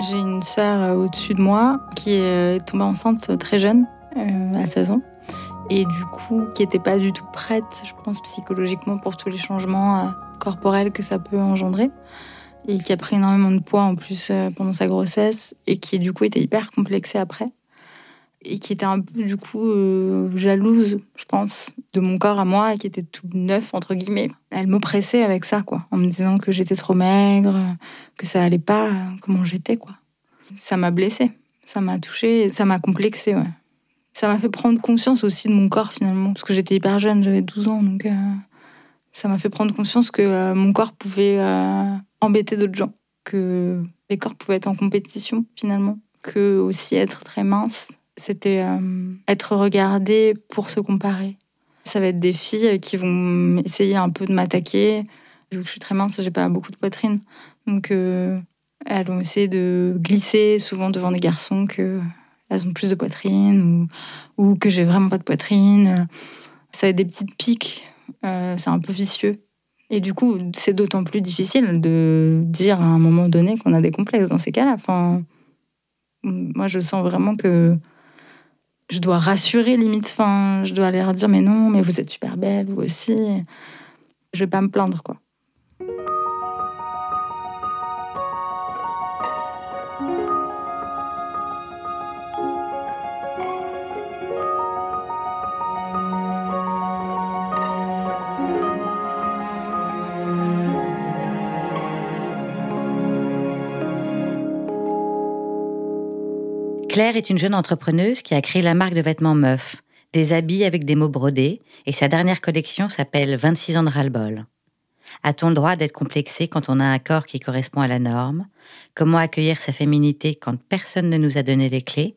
J'ai une sœur au-dessus de moi qui est tombée enceinte très jeune, à 16 ans. Et du coup qui n'était pas du tout prête, je pense, psychologiquement pour tous les changements corporels que ça peut engendrer. Et qui a pris énormément de poids en plus euh, pendant sa grossesse. Et qui du coup était hyper complexée après et qui était un peu du coup euh, jalouse, je pense, de mon corps à moi et qui était tout neuf entre guillemets. Elle m'oppressait avec ça quoi, en me disant que j'étais trop maigre, que ça allait pas comment j'étais quoi. Ça m'a blessée, ça m'a touchée, ça m'a complexée ouais. Ça m'a fait prendre conscience aussi de mon corps finalement parce que j'étais hyper jeune, j'avais 12 ans donc euh, ça m'a fait prendre conscience que mon corps pouvait embêter d'autres gens, que les corps pouvaient être en compétition finalement, que aussi être très mince, c'était euh, être regardé pour se comparer. Ça va être des filles qui vont essayer un peu de m'attaquer. Vu que je suis très mince, j'ai pas beaucoup de poitrine. Donc euh, elles vont essayer de glisser souvent devant des garçons que elles ont plus de poitrine ou, ou que j'ai vraiment pas de poitrine. Ça va être des petites piques. Euh, c'est un peu vicieux. Et du coup, c'est d'autant plus difficile de dire à un moment donné qu'on a des complexes dans ces cas-là. Enfin, moi, je sens vraiment que je dois rassurer limite. Enfin, je dois leur dire mais non, mais vous êtes super belle, vous aussi. Je vais pas me plaindre, quoi. Claire est une jeune entrepreneuse qui a créé la marque de vêtements Meuf, des habits avec des mots brodés, et sa dernière collection s'appelle 26 ans de ras-le-bol. A-t-on le droit d'être complexé quand on a un corps qui correspond à la norme? Comment accueillir sa féminité quand personne ne nous a donné les clés?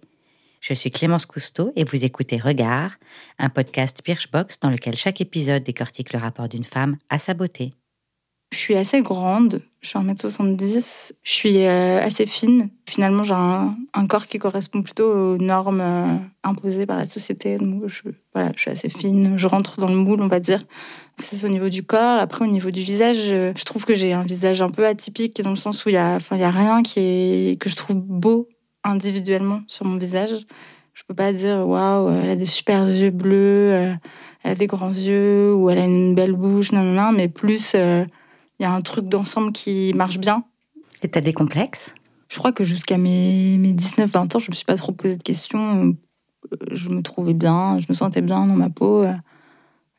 Je suis Clémence Cousteau et vous écoutez Regard, un podcast Birchbox dans lequel chaque épisode décortique le rapport d'une femme à sa beauté. Je suis assez grande, je suis 1m70, je suis euh, assez fine. Finalement, j'ai un, corps qui correspond plutôt aux normes euh, imposées par la société. Donc, je, voilà, je suis assez fine, je rentre dans le moule, on va dire. C'est au niveau du corps. Après, au niveau du visage, je, trouve que j'ai un visage un peu atypique dans le sens où il n'y a, a rien qui est, que je trouve beau individuellement sur mon visage. Je peux pas dire waouh, elle a des super yeux bleus, euh, elle a des grands yeux ou elle a une belle bouche, non, non, non, mais plus il y a un truc d'ensemble qui marche bien. Et t'as des complexes? Je crois que jusqu'à mes, mes 19-20 ans, je me suis pas trop posé de questions. Euh, je me trouvais bien, je me sentais bien dans ma peau.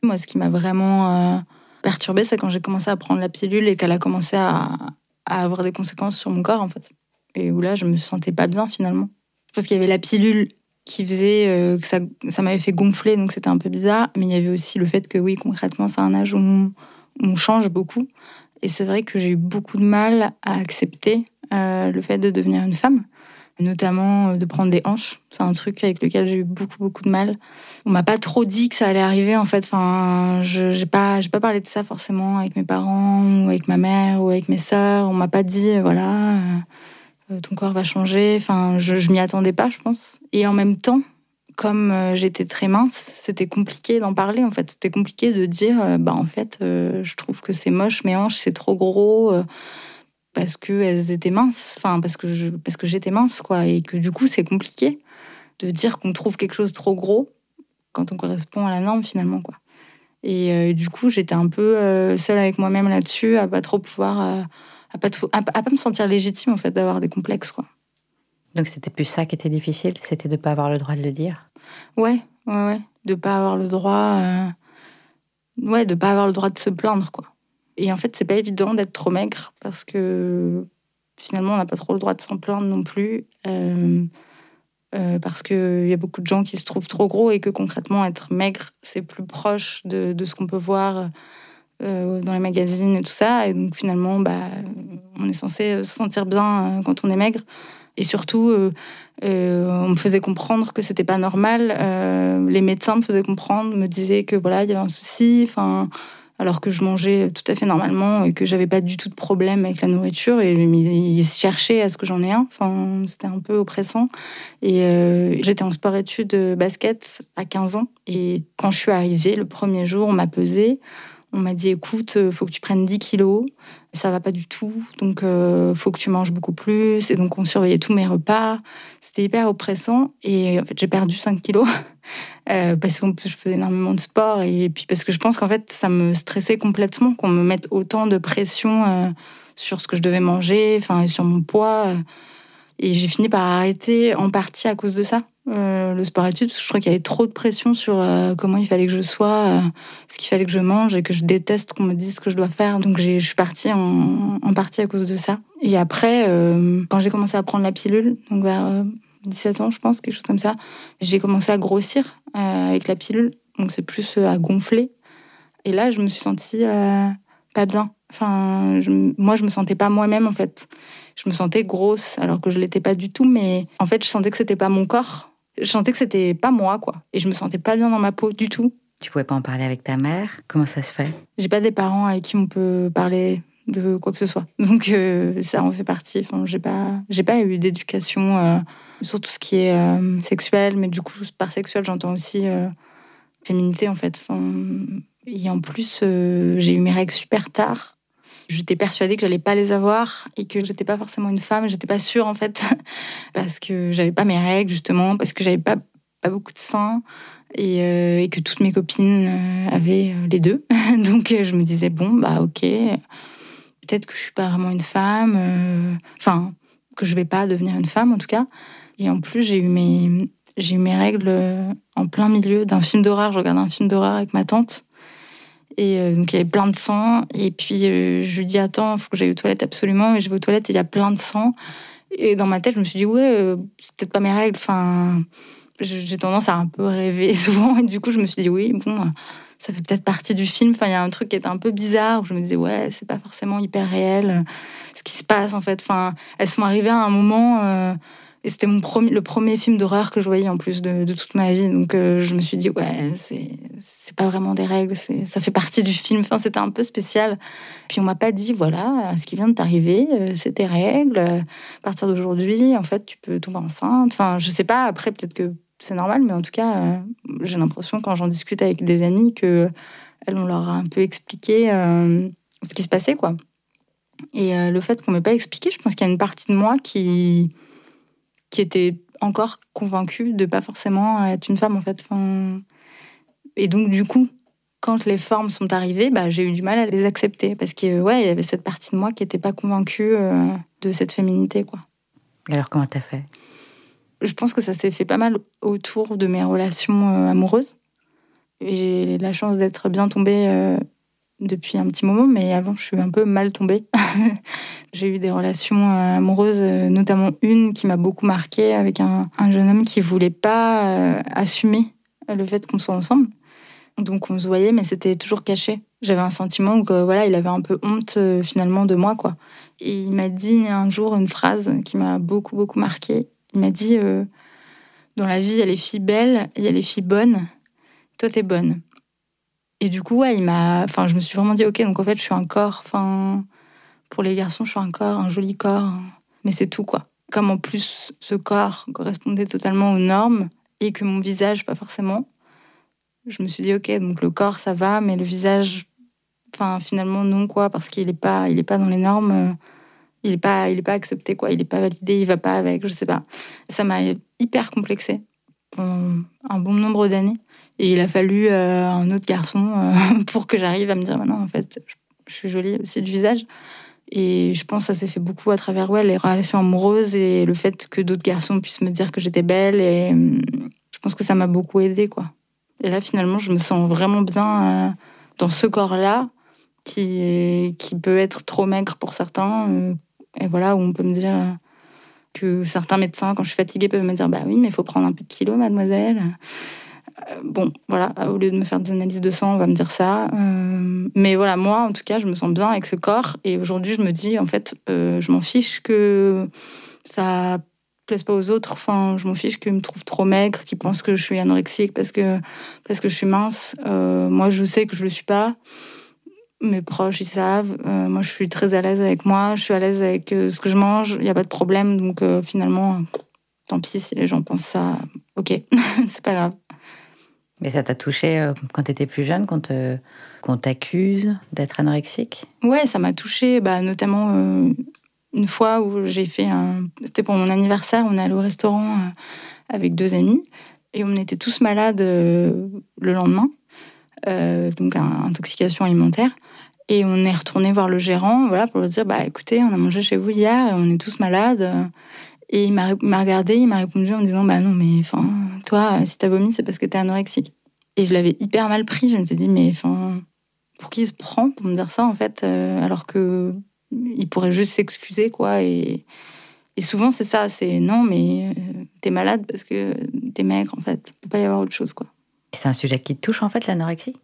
Moi, ce qui m'a vraiment euh, perturbée, c'est quand j'ai commencé à prendre la pilule et qu'elle a commencé à, avoir des conséquences sur mon corps, en fait. Et où là, je me sentais pas bien, finalement. Je pense qu'il y avait la pilule qui faisait euh, que ça, ça m'avait fait gonfler, donc c'était un peu bizarre. Mais il y avait aussi le fait que, oui, concrètement, c'est un âge où on change beaucoup. Et c'est vrai que j'ai eu beaucoup de mal à accepter euh, le fait de devenir une femme, notamment euh, de prendre des hanches. C'est un truc avec lequel j'ai eu beaucoup, beaucoup de mal. On m'a pas trop dit que ça allait arriver, en fait. Enfin, je n'ai pas, pas parlé de ça forcément avec mes parents, ou avec ma mère, ou avec mes sœurs. On m'a pas dit, euh, voilà, ton corps va changer. Enfin, je, je m'y attendais pas, je pense. Et en même temps, comme euh, j'étais très mince, c'était compliqué d'en parler en fait. C'était compliqué de dire, euh, bah en fait, euh, je trouve que c'est moche, mes hanches c'est trop gros parce que elles étaient minces, enfin parce que parce que j'étais mince quoi, et que du coup c'est compliqué de dire qu'on trouve quelque chose trop gros quand on correspond à la norme finalement quoi. Et du coup j'étais un peu seule avec moi-même là-dessus, à pas trop pouvoir, à pas, à, pas me sentir légitime en fait d'avoir des complexes quoi. Donc c'était plus ça qui était difficile, c'était de ne pas avoir le droit de le dire? Ouais, ouais, ouais. De pas avoir le droit. Euh... Ouais, de pas avoir le droit de se plaindre, quoi. Et en fait, c'est pas évident d'être trop maigre parce que finalement, on n'a pas trop le droit de s'en plaindre non plus. Euh... Euh, parce qu'il y a beaucoup de gens qui se trouvent trop gros et que concrètement, être maigre, c'est plus proche de, de ce qu'on peut voir dans les magazines et tout ça. Et donc finalement, bah, on est censé se sentir bien quand on est maigre. Et surtout, euh, euh, on me faisait comprendre que c'était pas normal. Euh, les médecins me faisaient comprendre, me disaient que voilà, il y avait un souci. Enfin, alors que je mangeais tout à fait normalement et que j'avais pas du tout de problème avec la nourriture. Et ils cherchaient à ce que j'en ai un. Enfin, c'était un peu oppressant. Et j'étais en sport-études basket à 15 ans. Et quand je suis arrivée, le premier jour, on m'a pesé. On m'a dit écoute, euh, faut que tu prennes 10 kilos, ça va pas du tout, donc euh, faut que tu manges beaucoup plus. Et donc on surveillait tous mes repas. C'était hyper oppressant et en fait j'ai perdu 5 kilos euh, parce plus je faisais énormément de sport et puis parce que je pense qu'en fait ça me stressait complètement qu'on me mette autant de pression sur ce que je devais manger, enfin sur mon poids. Et j'ai fini par arrêter en partie à cause de ça. Euh, le sport-études, parce que je crois qu'il y avait trop de pression sur euh, comment il fallait que je sois, euh, ce qu'il fallait que je mange et que je déteste qu'on me dise ce que je dois faire. Donc je suis partie en, partie à cause de ça. Et après, quand j'ai commencé à prendre la pilule, donc vers 17 ans, je pense, quelque chose comme ça, j'ai commencé à grossir avec la pilule. Donc c'est plus à gonfler. Et là, je me suis sentie pas bien. Enfin, moi, je me sentais pas moi-même en fait. Je me sentais grosse alors que je l'étais pas du tout, mais en fait, je sentais que c'était pas mon corps je sentais que c'était pas moi, quoi. Et je me sentais pas bien dans ma peau du tout. Tu pouvais pas en parler avec ta mère? Comment ça se fait? J'ai pas des parents avec qui on peut parler de quoi que ce soit. Donc euh, ça en fait partie. Enfin, j'ai pas, j'ai pas eu d'éducation euh, sur tout ce qui est euh, sexuel, mais du coup par sexuel j'entends aussi féminité en fait. et en plus j'ai eu mes règles super tard. J'étais persuadée que j'allais pas les avoir et que j'étais pas forcément une femme. J'étais pas sûre en fait parce que j'avais pas mes règles justement, parce que j'avais pas pas beaucoup de seins et, euh, que toutes mes copines euh, avaient euh, les deux. Donc je me disais bon bah ok, peut-être que je suis pas vraiment une femme. Enfin que je vais pas devenir une femme en tout cas. Et en plus j'ai eu mes j'ai eu mes règles en plein milieu d'un film d'horreur. Je regardais un film d'horreur avec ma tante. Et euh, donc il y avait plein de sang. Et puis euh, je lui dis attends, il faut que j'aille aux toilettes absolument. Et je vais aux toilettes et il y a plein de sang. Et dans ma tête, je me suis dit ouais, euh, c'est peut-être pas mes règles. Enfin, j'ai tendance à un peu rêver souvent. Et du coup, je me suis dit oui, bon, ça fait peut-être partie du film. Enfin, il y a un truc qui était un peu bizarre. Où je me disais ouais, c'est pas forcément hyper réel ce qui se passe en fait. Enfin, elles sont arrivées à un moment. Et c'était le premier film d'horreur que je voyais en plus de, toute ma vie. Donc euh, je me suis dit, ouais, c'est pas vraiment des règles, ça fait partie du film. C'était un peu spécial. Puis on m'a pas dit, voilà, ce qui vient de t'arriver, euh, c'est tes règles. À partir d'aujourd'hui, en fait, tu peux tomber enceinte. Enfin, je sais pas, après, peut-être que c'est normal, mais en tout cas, euh, j'ai l'impression quand j'en discute avec des amis que elles, on leur a un peu expliqué ce qui se passait, quoi. Et le fait qu'on m'ait pas expliqué, je pense qu'il y a une partie de moi qui qui était encore convaincue de pas forcément être une femme en fait. Enfin... Et donc du coup, quand les formes sont arrivées, bah, j'ai eu du mal à les accepter parce que ouais, il y avait cette partie de moi qui n'était pas convaincue euh, de cette féminité quoi. Alors comment t'as fait? Je pense que ça s'est fait pas mal autour de mes relations euh, amoureuses. J'ai la chance d'être bien tombée euh, depuis un petit moment, mais avant, je suis un peu mal tombée. j'ai eu des relations euh, amoureuses, euh, notamment une qui m'a beaucoup marquée avec un, jeune homme qui voulait pas euh, assumer le fait qu'on soit ensemble. Donc on se voyait, mais c'était toujours caché. J'avais un sentiment que voilà, il avait un peu honte finalement de moi, quoi. Et il m'a dit un jour une phrase qui m'a beaucoup beaucoup marquée. Il m'a dit dans la vie, il y a les filles belles, il y a les filles bonnes. Toi, t'es bonne. Et du coup, ouais, il m'a. Enfin, je me suis vraiment dit, ok, donc en fait, je suis un corps. Enfin, pour les garçons, je suis un corps, un joli corps. Mais c'est tout, quoi. Comme en plus, ce corps correspondait totalement aux normes et que mon visage, pas forcément. Je me suis dit, ok, donc le corps, ça va, mais le visage, enfin, finalement, non, quoi, parce qu'il n'est pas, il est pas dans les normes. Il n'est pas, il est pas accepté, quoi. Il n'est pas validé, il va pas avec, je sais pas. Ça m'a hyper complexé pendant un bon nombre d'années. Et il a fallu euh, un autre garçon euh, pour que j'arrive à me dire, maintenant, en fait, je, suis jolie aussi du visage. Et je pense que ça s'est fait beaucoup à travers ouais, les relations amoureuses et le fait que d'autres garçons puissent me dire que j'étais belle. Et je pense que ça m'a beaucoup aidée, quoi. Et là, finalement, je me sens vraiment bien euh, dans ce corps-là, qui, qui peut être trop maigre pour certains. et voilà, où on peut me dire que certains médecins, quand je suis fatiguée, peuvent me dire Bah oui, mais il faut prendre un peu de kilos, mademoiselle. Euh, bon, voilà, au lieu de me faire des analyses de sang, on va me dire ça. Euh, mais voilà, moi, en tout cas, je me sens bien avec ce corps. Et aujourd'hui, je me dis, en fait, euh, je m'en fiche que ça plaise pas aux autres. Enfin, je m'en fiche qu'ils me trouvent trop maigre, qu'ils pensent que je suis anorexique parce que, parce que je suis mince. moi, je sais que je le suis pas. Mes proches, ils savent. moi, je suis très à l'aise avec moi. Je suis à l'aise avec ce que je mange. Il n'y a pas de problème. Donc, finalement, tant pis si les gens pensent ça. Ok, c'est pas grave. Mais ça t'a touché euh, quand tu étais plus jeune, quand qu'on t'accuse d'être anorexique? Ouais, ça m'a touché, bah, notamment euh, une fois où j'ai fait un. C'était pour mon anniversaire, on est allé au restaurant euh, avec deux amis et on était tous malades le lendemain, donc intoxication alimentaire. Et on est retourné voir le gérant voilà, pour lui dire bah, écoutez, on a mangé chez vous hier et on est tous malades. Et il m'a regardé, il m'a répondu en me disant Bah non, mais enfin, toi, si t'as vomi, c'est parce que t'es anorexique. Et je l'avais hyper mal pris. Je me suis dit Mais enfin, pour qui il se prend pour me dire ça, en fait, euh, alors que il pourrait juste s'excuser, quoi. Et, et souvent, c'est ça c'est non, mais euh, t'es malade parce que t'es maigre, en fait. Il peut pas y avoir autre chose, quoi. C'est un sujet qui te touche, en fait, l'anorexie?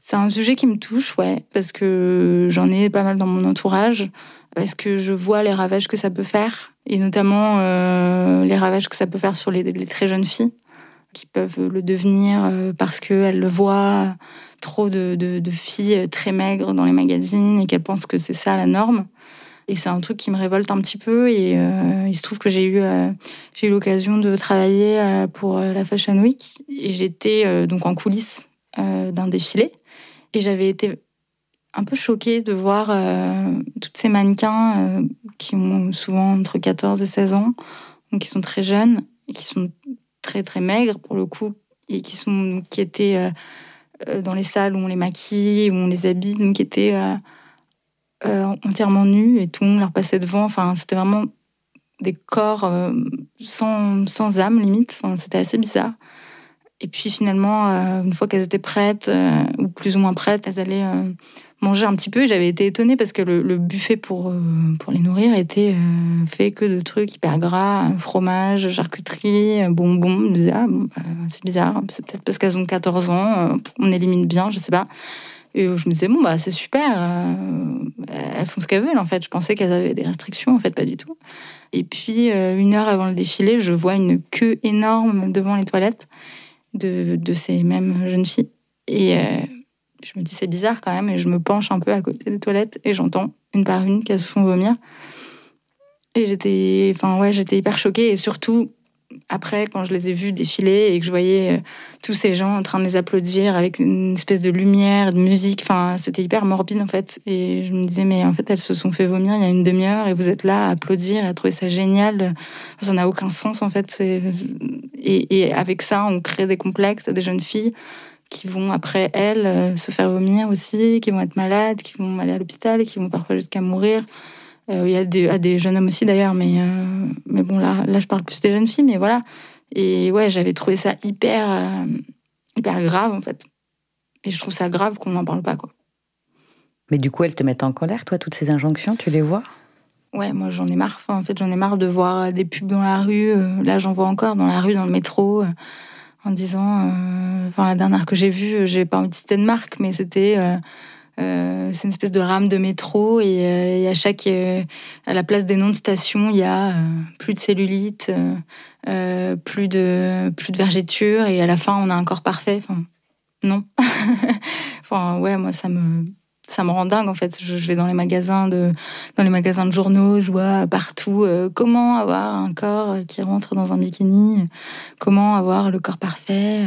C'est un sujet qui me touche, ouais, parce que j'en ai pas mal dans mon entourage, parce que je vois les ravages que ça peut faire, et notamment euh, les ravages que ça peut faire sur les, très jeunes filles, qui peuvent le devenir euh, parce qu'elles le voient trop de, filles très maigres dans les magazines et qu'elles pensent que c'est ça la norme. Et c'est un truc qui me révolte un petit peu. Et euh, il se trouve que j'ai eu, eu l'occasion de travailler pour la Fashion Week. Et j'étais donc en coulisses d'un défilé. Et j'avais été un peu choquée de voir euh, toutes ces mannequins euh, qui ont souvent entre 14 et 16 ans, donc qui sont très jeunes et qui sont très très maigres pour le coup, et qui, sont, qui étaient euh, dans les salles où on les maquille, où on les habille, donc qui étaient entièrement nus et tout le monde leur passait devant. Enfin, c'était vraiment des corps sans, sans âme limite. C'était assez bizarre. Et puis finalement, une fois qu'elles étaient prêtes, ou plus ou moins prêtes, elles allaient manger un petit peu. J'avais été étonnée parce que le, buffet pour, pour les nourrir était fait que de trucs hyper gras, fromage, charcuterie, bonbons. Je me disais, ah, bon, bah, c'est bizarre, c'est peut-être parce qu'elles ont 14 ans, on élimine bien, je sais pas. Et je me disais, bon, bah, c'est super, elles font ce qu'elles veulent en fait. Je pensais qu'elles avaient des restrictions, en fait, pas du tout. Et puis, une heure avant le défilé, je vois une queue énorme devant les toilettes de, ces mêmes jeunes filles. Et euh, je me dis, c'est bizarre quand même, et je me penche un peu à côté des toilettes et j'entends une par une qu'elles se font vomir. Et j'étais, enfin ouais, hyper choquée et surtout après, quand je les ai vus défiler et que je voyais euh, tous ces gens en train de les applaudir avec une espèce de lumière, de musique, enfin, c'était hyper morbide en fait. Et je me disais, mais en fait, elles se sont fait vomir il y a une demi-heure et vous êtes là à applaudir, à trouver ça génial. Ça n'a aucun sens en fait. Et, avec ça, on crée des complexes à des jeunes filles qui vont après elles euh, se faire vomir aussi, qui vont être malades, qui vont aller à l'hôpital, qui vont parfois jusqu'à mourir. Euh, il y a des, des, jeunes hommes aussi d'ailleurs, mais, euh, mais bon, là, là, je parle plus des jeunes filles, mais voilà. Et ouais, j'avais trouvé ça hyper, euh, hyper grave en fait. Et je trouve ça grave qu'on n'en parle pas, quoi. Mais du coup, elles te mettent en colère, toi, toutes ces injonctions, tu les vois? Ouais, moi j'en ai marre. Enfin, en fait, j'en ai marre de voir des pubs dans la rue. là, j'en vois encore dans la rue, dans le métro, en disant. Enfin, la dernière que j'ai vue, j'ai pas envie de citer de marque, mais c'était euh, c'est une espèce de rame de métro et, euh, à chaque, euh, à la place des noms de stations, il y a plus de cellulite, plus de plus de vergéture et à la fin on a un corps parfait. Enfin, non. enfin ouais, moi ça me ça me rend dingue en fait. Je, vais dans les magasins de dans les magasins de journaux, je vois partout comment avoir un corps qui rentre dans un bikini, comment avoir le corps parfait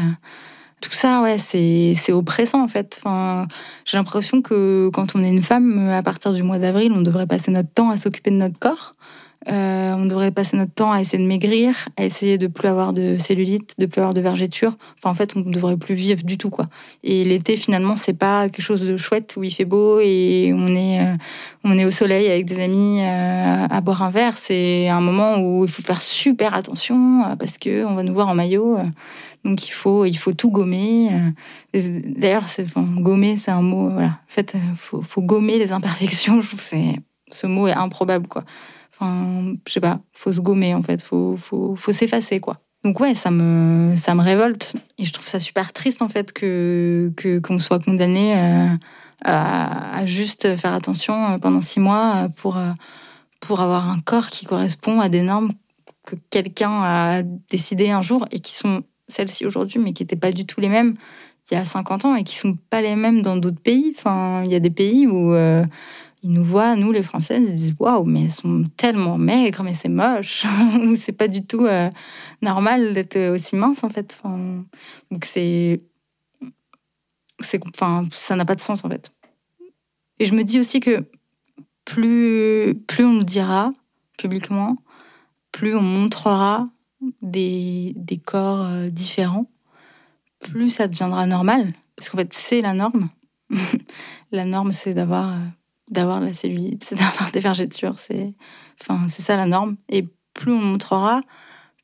tout ça, ouais, c'est oppressant en fait. Enfin, j'ai l'impression que quand on est une femme, à partir du mois d'avril, on devrait passer notre temps à s'occuper de notre corps. Euh, on devrait passer notre temps à essayer de maigrir, à essayer de plus avoir de cellulite, de plus avoir de vergeture. Enfin, en fait, on ne devrait plus vivre du tout, quoi. Et l'été, finalement, c'est pas quelque chose de chouette où il fait beau et on est, euh, on est au soleil avec des amis euh, à boire un verre. C'est un moment où il faut faire super attention parce que on va nous voir en maillot. Donc il faut, il faut tout gommer. D'ailleurs, gommer, c'est un mot. En fait, faut, faut, gommer les imperfections. Je trouve que ce mot est improbable, quoi. Enfin, je sais pas, faut se gommer en fait, faut, faut, faut s'effacer quoi. Donc ouais, ça me, ça me révolte et je trouve ça super triste en fait que qu'on soit condamné euh, à, juste faire attention euh, pendant six mois pour euh, pour avoir un corps qui correspond à des normes que quelqu'un a décidé un jour et qui sont celles-ci aujourd'hui, mais qui n'étaient pas du tout les mêmes il y a 50 ans et qui sont pas les mêmes dans d'autres pays. Enfin, il y a des pays où ils nous voient, nous les Françaises, ils disent waouh, mais elles sont tellement maigres, mais c'est moche, c'est pas du tout euh, normal d'être aussi mince en fait. donc c'est, c'est, enfin, ça n'a pas de sens en fait. Et je me dis aussi que plus, plus on le dira publiquement, plus on montrera des, des corps euh, différents, plus ça deviendra normal. Parce qu'en fait, c'est la norme. la norme, c'est d'avoir euh, d'avoir la cellulite, c'est d'avoir des vergetures. C'est enfin, ça la norme. Et plus on montrera,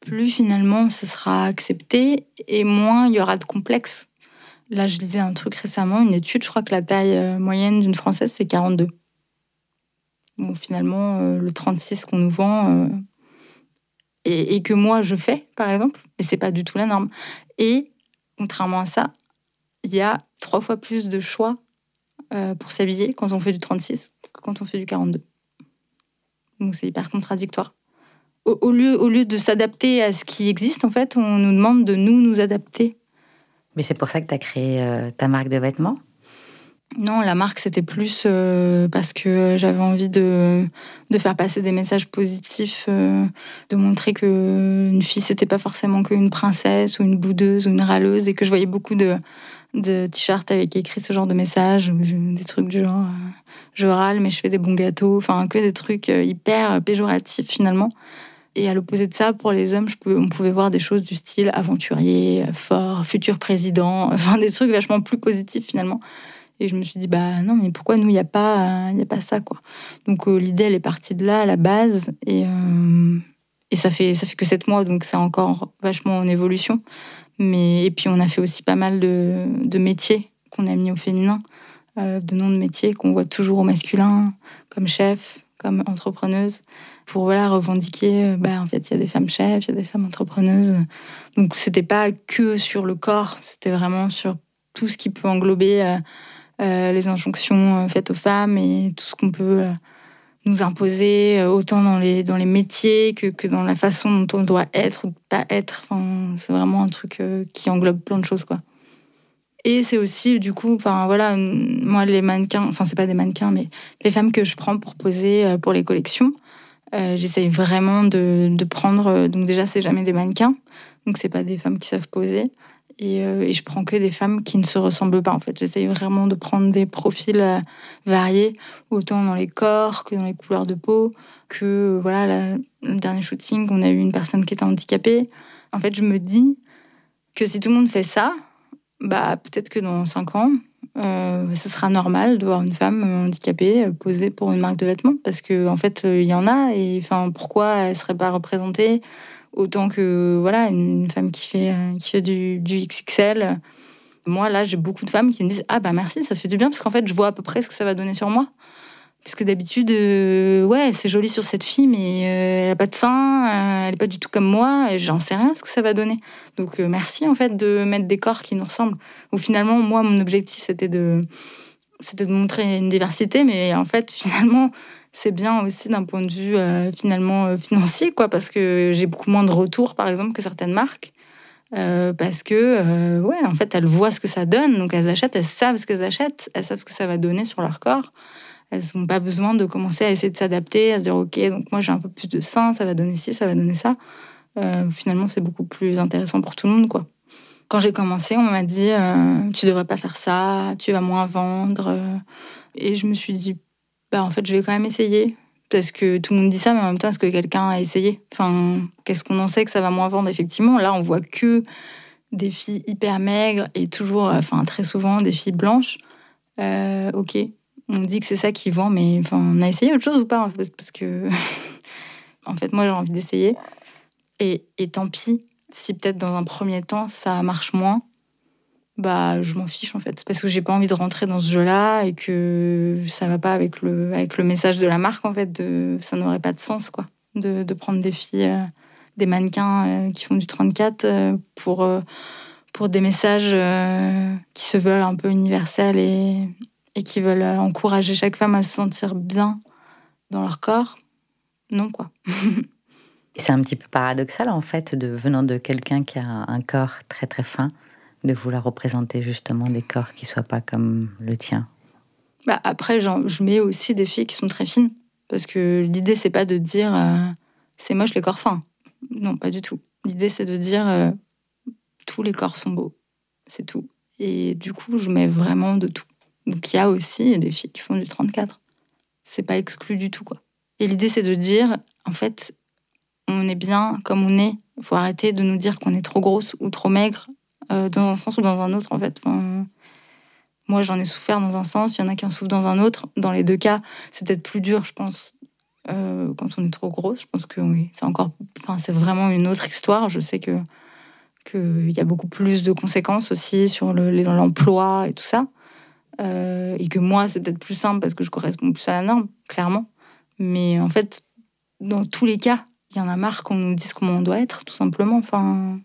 plus finalement ce sera accepté et moins il y aura de complexes. Là, je lisais un truc récemment, une étude, je crois que la taille euh, moyenne d'une Française, c'est 42. Bon, finalement, euh, le 36 qu'on nous vend, euh, et, que moi je fais, par exemple, mais c'est pas du tout la norme. Et contrairement à ça, il y a trois fois plus de choix pour s'habiller quand on fait du 36 que quand on fait du 42. Donc c'est hyper contradictoire. Au, lieu, au lieu de s'adapter à ce qui existe, en fait, on nous demande de nous nous adapter mais c'est pour ça que tu as créé euh, ta marque de vêtements? Non, la marque, c'était plus euh, parce que j'avais envie de, de, faire passer des messages positifs, euh, de montrer qu'une fille, c'était pas forcément qu'une princesse ou une boudeuse ou une râleuse, et que je voyais beaucoup de, de t-shirts avec écrit ce genre de messages, des trucs du genre je râle, mais je fais des bons gâteaux, enfin, que des trucs hyper péjoratifs finalement. Et à l'opposé de ça, pour les hommes, on pouvait voir des choses du style aventurier, fort, futur président, enfin des trucs vachement plus positifs finalement. Et je me suis dit, bah non, mais pourquoi nous, il n'y a, pas, a pas ça, quoi. Donc euh, l'idée, elle est partie de là, à la base. Et, euh, et ça, fait, ça fait que sept mois, donc c'est encore vachement en évolution. Mais, et puis on a fait aussi pas mal de, métiers qu'on a mis au féminin, euh, de noms de métiers qu'on voit toujours au masculin, comme chef, comme entrepreneuse pour voilà, revendiquer, euh, bah, en fait, il y a des femmes chefs, il y a des femmes entrepreneuses. Donc, c'était pas que sur le corps, c'était vraiment sur tout ce qui peut englober euh, les injonctions faites aux femmes et tout ce qu'on peut nous imposer, autant dans les, dans les métiers que, que dans la façon dont on doit être ou pas être. Enfin, c'est vraiment un truc qui englobe plein de choses, quoi. Et c'est aussi, du coup, enfin voilà, moi, les mannequins, enfin, c'est pas des mannequins, mais les femmes que je prends pour poser pour les collections, euh, j'essaye vraiment de, de, prendre. Euh, donc, déjà, c'est jamais des mannequins. Donc, c'est pas des femmes qui savent poser. Et, euh, et, je prends que des femmes qui ne se ressemblent pas. En fait, j'essaye vraiment de prendre des profils variés, autant dans les corps que dans les couleurs de peau. Que voilà, le dernier shooting, on a eu une personne qui était handicapée. En fait, je me dis que si tout le monde fait ça, bah peut-être que dans cinq ans, euh, ce sera normal de voir une femme handicapée euh, posée pour une marque de vêtements parce qu'en en fait euh, il y en a et pourquoi elle serait pas représentée? Autant que voilà une femme qui fait qui fait du, XXL moi là j'ai beaucoup de femmes qui me disent ah bah merci ça fait du bien parce qu'en fait je vois à peu près ce que ça va donner sur moi parce que d'habitude, euh, ouais, c'est joli sur cette fille, mais euh, elle n'a pas de sein, euh, elle n'est pas du tout comme moi, et j'en sais rien ce que ça va donner. Donc merci en fait de mettre des corps qui nous ressemblent. Ou finalement, moi, mon objectif, c'était de, c'était de montrer une diversité, mais en fait, finalement, c'est bien aussi d'un point de vue finalement financier, quoi, parce que j'ai beaucoup moins de retours, par exemple, que certaines marques. parce que, ouais, en fait, elles voient ce que ça donne, donc elles achètent, elles savent ce qu'elles achètent, elles savent ce que ça va donner sur leur corps. Elles n'ont pas besoin de commencer à essayer de s'adapter, à se dire ok, donc moi j'ai un peu plus de sein, ça va donner ci, ça va donner ça. Euh, finalement, c'est beaucoup plus intéressant pour tout le monde, quoi. Quand j'ai commencé, on m'a dit euh, tu devrais pas faire ça, tu vas moins vendre. Euh. Et je me suis dit bah en fait, je vais quand même essayer. Parce que tout le monde dit ça, mais en même temps, est-ce que quelqu'un a essayé? Enfin, qu'est-ce qu'on en sait que ça va moins vendre? Effectivement Là, on voit que des filles hyper maigres et toujours, enfin très souvent des filles blanches. ok, on dit que c'est ça qui vend, mais enfin, on a essayé autre chose ou pas Parce que, en fait, moi, j'ai envie d'essayer. Et, et, tant pis, si peut-être dans un premier temps, ça marche moins, bah, je m'en fiche, en fait. Parce que j'ai pas envie de rentrer dans ce jeu-là et que ça va pas avec le, avec le message de la marque, en fait. De, ça n'aurait pas de sens, quoi. De, prendre des filles, euh, des mannequins euh, qui font du 34 euh, pour, pour des messages qui se veulent un peu universels et, et qui veulent euh, encourager chaque femme à se sentir bien dans leur corps, non quoi. C'est un petit peu paradoxal en fait, de venant de quelqu'un qui a un corps très très fin, de vouloir représenter justement des corps qui soient pas comme le tien. Bah, après, je mets aussi des filles qui sont très fines. Parce que l'idée, c'est pas de dire euh, c'est moche les corps fins. Non, pas du tout. L'idée, c'est de dire euh, tous les corps sont beaux. C'est tout. Et du coup, je mets vraiment de tout. Donc il y a aussi des filles qui font du 34. C'est pas exclu du tout, quoi. Et l'idée, c'est de dire, en fait, on est bien comme on est. Il faut arrêter de nous dire qu'on est trop grosse ou trop maigre, euh, dans un sens ou dans un autre, en fait. moi, j'en ai souffert dans un sens, il y en a qui en souffrent dans un autre. Dans les deux cas, c'est peut-être plus dur, je pense, euh, quand on est trop grosse. Je pense que oui, c'est encore, enfin, c'est vraiment une autre histoire. Je sais que qu'il y a beaucoup plus de conséquences aussi sur l'emploi et tout ça. Euh, et que moi, c'est peut-être plus simple parce que je corresponds plus à la norme, clairement. Mais en fait, dans tous les cas, il y en a marre qu'on nous dise comment on doit être, tout simplement. Enfin...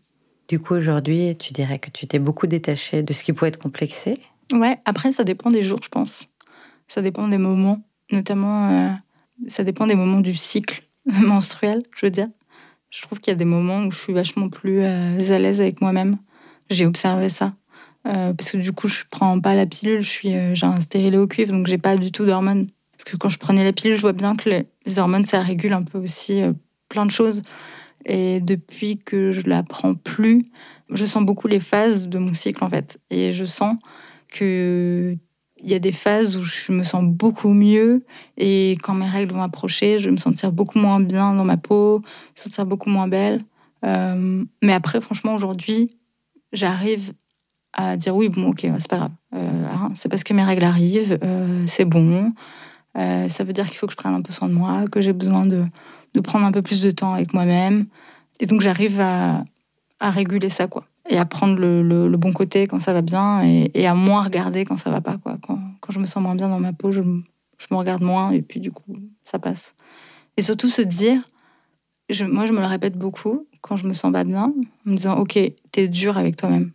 Du coup, aujourd'hui, tu dirais que tu t'es beaucoup détaché de ce qui pouvait être complexé? Ouais, après, ça dépend des jours, je pense. Ça dépend des moments, notamment, euh, ça dépend des moments du cycle menstruel, je veux dire. Je trouve qu'il y a des moments où je suis vachement plus euh, à l'aise avec moi-même. J'ai observé ça. Euh, parce que du coup, je prends pas la pilule, j'ai un stérilet au cuivre, donc j'ai pas du tout d'hormones. Parce que quand je prenais la pilule, je vois bien que les hormones, ça régule un peu aussi plein de choses. Et depuis que je la prends plus, je sens beaucoup les phases de mon cycle en fait. Et je sens que il y a des phases où je me sens beaucoup mieux et quand mes règles vont approcher, je vais me sentir beaucoup moins bien dans ma peau, me sentir beaucoup moins belle. Euh, mais après, franchement, aujourd'hui, j'arrive à dire oui, bon, ok, c'est pas grave. Euh, hein, c'est parce que mes règles arrivent, euh, c'est bon. ça veut dire qu'il faut que je prenne un peu soin de moi, que j'ai besoin de de prendre un peu plus de temps avec moi-même. Et donc j'arrive à, réguler ça, quoi. Et à prendre le, bon côté quand ça va bien et, et, à moins regarder quand ça va pas, quoi. Quand, quand je me sens moins bien dans ma peau, je, je, me regarde moins et puis du coup, ça passe. Et surtout se dire, je, moi je me le répète beaucoup quand je me sens pas bien, en me disant, ok, t'es dur avec toi-même.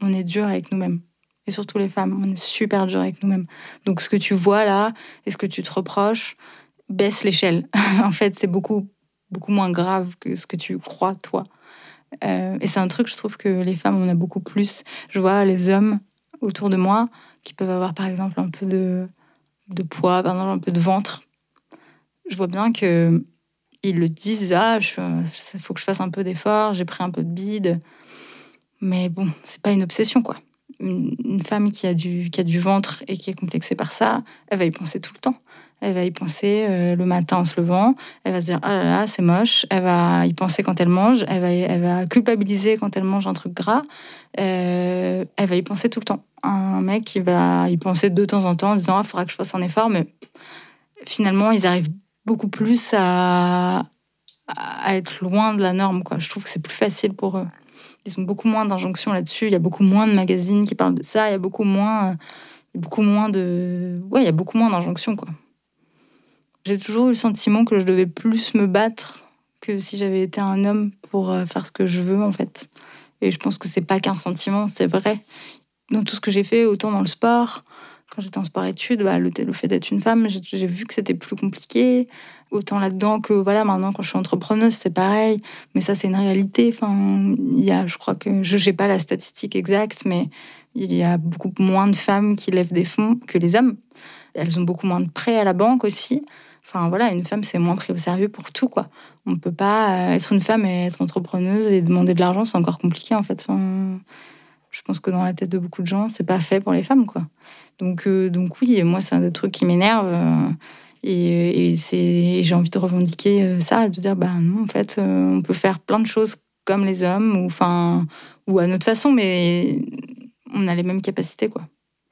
On est dur avec nous-mêmes. Et surtout les femmes, on est super dur avec nous-mêmes. Donc ce que tu vois là, et ce que tu te reproches, baisse l'échelle. en fait, c'est beaucoup, beaucoup moins grave que ce que tu crois, toi. Euh, et c'est un truc, je trouve que les femmes, on a beaucoup plus. Je vois les hommes autour de moi qui peuvent avoir, par exemple, un peu de, de poids, par exemple, un peu de ventre. Je vois bien que ils le disent, ah, il faut que je fasse un peu d'effort, j'ai pris un peu de bide. Mais bon, c'est pas une obsession, quoi. Une, femme qui a, du, qui a du ventre et qui est complexée par ça, elle va y penser tout le temps elle va y penser euh, le matin en se levant, elle va se dire ah là là c'est moche, elle va y penser quand elle mange, elle va, elle va culpabiliser quand elle mange un truc gras, euh, elle va y penser tout le temps. Un mec qui va y penser de temps en temps en disant ah faudra que je fasse un effort, mais finalement ils arrivent beaucoup plus à, à être loin de la norme quoi. Je trouve que c'est plus facile pour eux. Ils ont beaucoup moins d'injonctions là-dessus. Il y a beaucoup moins de magazines qui parlent de ça. Il y a beaucoup moins, beaucoup moins de, ouais, il y a beaucoup moins d'injonctions quoi. J'ai toujours eu le sentiment que je devais plus me battre que si j'avais été un homme pour euh, faire ce que je veux en fait. Et je pense que c'est pas qu'un sentiment, c'est vrai. Dans tout ce que j'ai fait, autant dans le sport, quand j'étais en sport-études, bah, le, fait d'être une femme, j'ai vu que c'était plus compliqué. Autant là-dedans que voilà, maintenant quand je suis entrepreneuse, c'est pareil. Mais ça, c'est une réalité. Enfin, y a, je crois que je n'ai pas la statistique exacte, mais il y a beaucoup moins de femmes qui lèvent des fonds que les hommes. Elles ont beaucoup moins de prêts à la banque aussi. Enfin voilà, une femme, c'est moins pris au sérieux pour tout, quoi. On ne peut pas euh, être une femme et être entrepreneuse et demander de l'argent, c'est encore compliqué, en fait. je pense que dans la tête de beaucoup de gens, c'est pas fait pour les femmes, quoi. Donc, euh, donc oui, moi, c'est un des trucs qui m'énerve. Euh, et, j'ai envie de revendiquer ça, de dire, bah non, en fait, on peut faire plein de choses comme les hommes, ou, enfin, ou à notre façon, mais on a les mêmes capacités, quoi.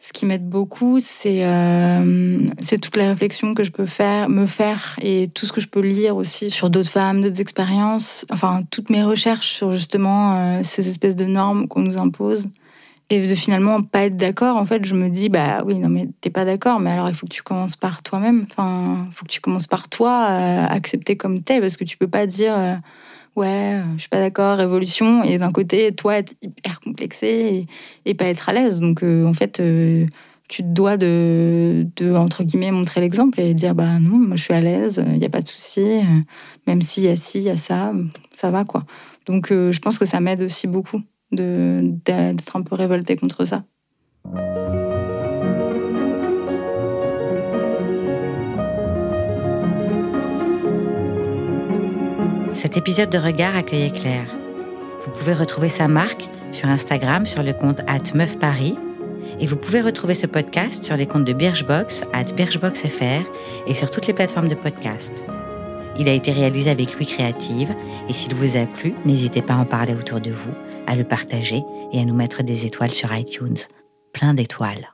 Ce qui m'aide beaucoup, euh, c'est toutes les réflexions que je peux faire, me faire et tout ce que je peux lire aussi sur d'autres femmes, d'autres expériences. Enfin, toutes mes recherches sur justement euh, ces espèces de normes qu'on nous impose. Et de finalement pas être d'accord, en fait, je me dis, bah oui, non, mais t'es pas d'accord, mais alors il faut que tu commences par toi-même. Enfin, il faut que tu commences par toi, euh, accepter comme t'es, parce que tu peux pas dire ouais, euh, je suis pas d'accord, révolution, et d'un côté, toi, être hyper complexé et, pas être à l'aise. Donc, euh, en fait, euh, tu te dois de, entre guillemets, montrer l'exemple et dire, bah non, moi, je suis à l'aise, il n'y a pas de souci, même s'il y a ci, il y a ça, ça va, quoi. Donc, je pense que ça m'aide aussi beaucoup d'être un peu révolté contre ça. Cet épisode de Regard accueillait Claire. Vous pouvez retrouver sa marque sur Instagram sur le compte at Meuf Paris et vous pouvez retrouver ce podcast sur les comptes de Birchbox, at BirchboxFR et sur toutes les plateformes de podcast. Il a été réalisé avec Louis Créative et s'il vous a plu, n'hésitez pas à en parler autour de vous, à le partager et à nous mettre des étoiles sur iTunes. Plein d'étoiles.